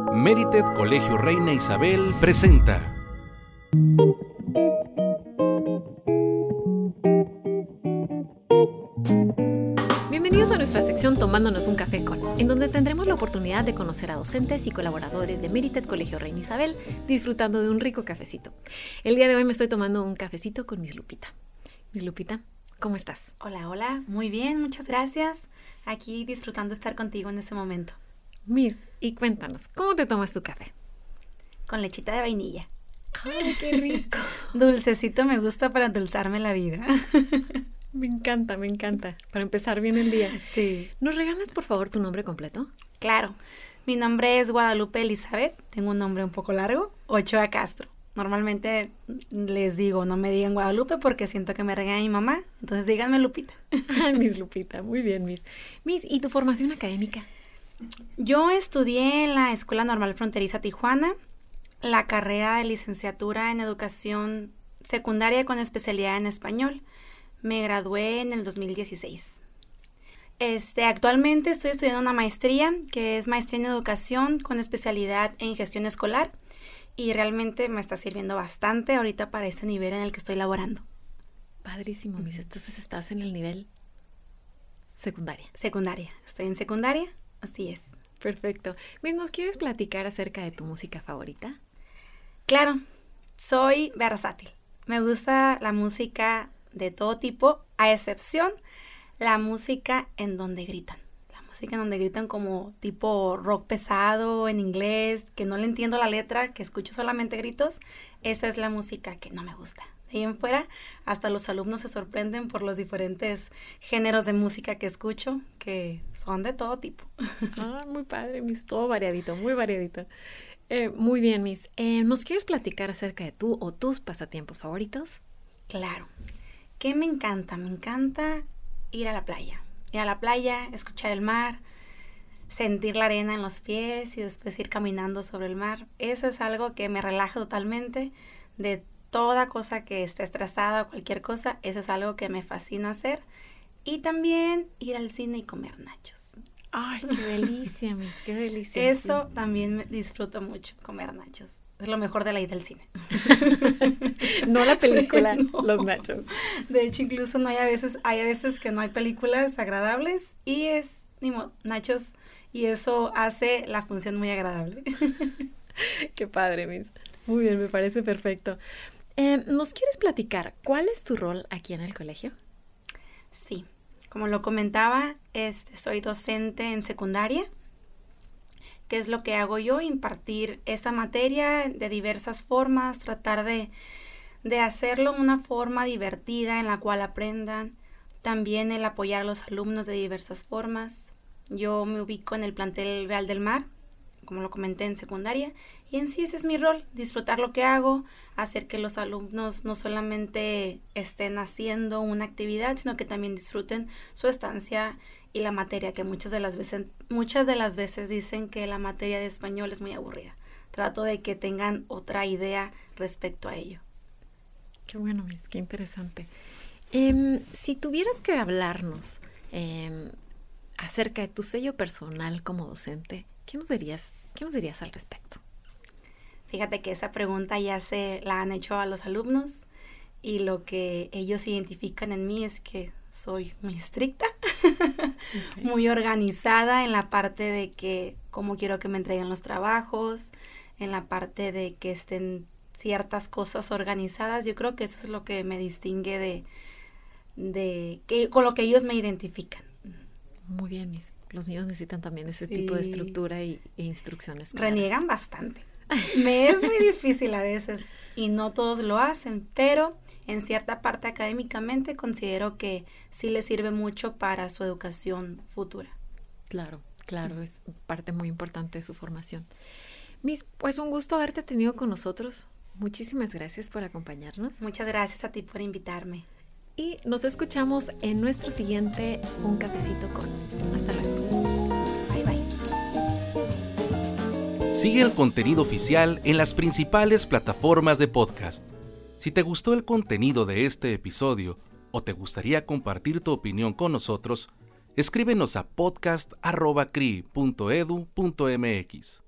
Merited Colegio Reina Isabel presenta. Bienvenidos a nuestra sección Tomándonos un café con, en donde tendremos la oportunidad de conocer a docentes y colaboradores de Merited Colegio Reina Isabel disfrutando de un rico cafecito. El día de hoy me estoy tomando un cafecito con Miss Lupita. Miss Lupita, ¿cómo estás? Hola, hola, muy bien, muchas gracias. Aquí disfrutando estar contigo en este momento. Miss, y cuéntanos, ¿cómo te tomas tu café? Con lechita de vainilla. ¡Ay, qué rico! Dulcecito me gusta para endulzarme la vida. me encanta, me encanta. Para empezar bien el día. Sí. ¿Nos regalas, por favor, tu nombre completo? Claro. Mi nombre es Guadalupe Elizabeth. Tengo un nombre un poco largo. Ochoa Castro. Normalmente les digo, no me digan Guadalupe porque siento que me regaña mi mamá. Entonces díganme Lupita. Miss Lupita, muy bien, Miss. Miss, ¿y tu formación académica? Yo estudié en la Escuela Normal Fronteriza Tijuana, la carrera de licenciatura en educación secundaria con especialidad en español. Me gradué en el 2016. Este, actualmente estoy estudiando una maestría que es maestría en educación con especialidad en gestión escolar y realmente me está sirviendo bastante ahorita para este nivel en el que estoy laborando. Padrísimo, Miss. Entonces estás en el nivel secundaria. Secundaria. Estoy en secundaria Así es. Perfecto. Miss, ¿nos quieres platicar acerca de tu música favorita? Claro, soy versátil. Me gusta la música de todo tipo, a excepción la música en donde gritan. La música en donde gritan como tipo rock pesado en inglés, que no le entiendo la letra, que escucho solamente gritos. Esa es la música que no me gusta ahí en fuera, hasta los alumnos se sorprenden por los diferentes géneros de música que escucho, que son de todo tipo. Ah, muy padre, Miss, todo variadito, muy variadito. Eh, muy bien, Miss. Eh, ¿Nos quieres platicar acerca de tú o tus pasatiempos favoritos? Claro. ¿Qué me encanta? Me encanta ir a la playa. Ir a la playa, escuchar el mar, sentir la arena en los pies y después ir caminando sobre el mar. Eso es algo que me relaja totalmente de toda cosa que esté estresada o cualquier cosa, eso es algo que me fascina hacer. Y también ir al cine y comer nachos. Ay, qué delicia, mis, qué delicia. Eso también me disfruto mucho, comer nachos. Es lo mejor de la ida al cine. no la película, los nachos. De hecho, incluso no hay a veces, hay a veces que no hay películas agradables y es, ni nachos. Y eso hace la función muy agradable. qué padre, mis. Muy bien, me parece perfecto. Eh, ¿Nos quieres platicar cuál es tu rol aquí en el colegio? Sí, como lo comentaba, este, soy docente en secundaria. ¿Qué es lo que hago yo? Impartir esa materia de diversas formas, tratar de, de hacerlo de una forma divertida en la cual aprendan. También el apoyar a los alumnos de diversas formas. Yo me ubico en el plantel Real del Mar, como lo comenté en secundaria, y en sí ese es mi rol, disfrutar lo que hago, hacer que los alumnos no solamente estén haciendo una actividad, sino que también disfruten su estancia y la materia, que muchas de las veces, muchas de las veces dicen que la materia de español es muy aburrida. Trato de que tengan otra idea respecto a ello. Qué bueno, Miss, qué interesante. Em, si tuvieras que hablarnos em, acerca de tu sello personal como docente, ¿Qué nos dirías, qué nos dirías al respecto? Fíjate que esa pregunta ya se la han hecho a los alumnos y lo que ellos identifican en mí es que soy muy estricta, muy organizada en la parte de que cómo quiero que me entreguen los trabajos, en la parte de que estén ciertas cosas organizadas. Yo creo que eso es lo que me distingue de, de que, con lo que ellos me identifican. Muy bien, mis los niños necesitan también ese tipo de estructura y, e instrucciones. Reniegan bastante. Me es muy difícil a veces y no todos lo hacen, pero en cierta parte académicamente considero que sí les sirve mucho para su educación futura. Claro, claro, es parte muy importante de su formación. Miss, pues un gusto haberte tenido con nosotros. Muchísimas gracias por acompañarnos. Muchas gracias a ti por invitarme y nos escuchamos en nuestro siguiente Un cafecito con. Hasta luego. Sigue el contenido oficial en las principales plataformas de podcast. Si te gustó el contenido de este episodio o te gustaría compartir tu opinión con nosotros, escríbenos a podcast.cri.edu.mx.